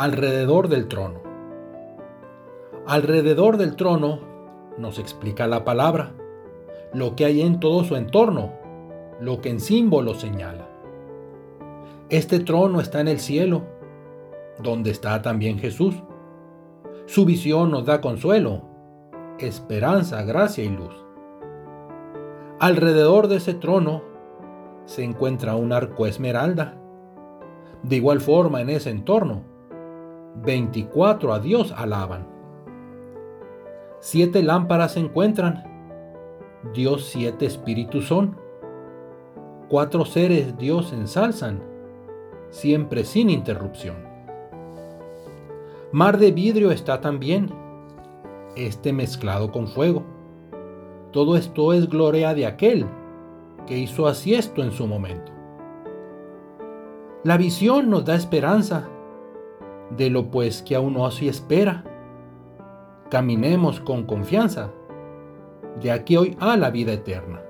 alrededor del trono. Alrededor del trono nos explica la palabra, lo que hay en todo su entorno, lo que en símbolo señala. Este trono está en el cielo, donde está también Jesús. Su visión nos da consuelo, esperanza, gracia y luz. Alrededor de ese trono se encuentra un arco esmeralda. De igual forma en ese entorno 24 a Dios alaban. Siete lámparas se encuentran. Dios siete espíritus son. Cuatro seres Dios ensalzan, siempre sin interrupción. Mar de vidrio está también, este mezclado con fuego. Todo esto es gloria de aquel que hizo así esto en su momento. La visión nos da esperanza de lo pues que aún no así espera. Caminemos con confianza de aquí hoy a la vida eterna.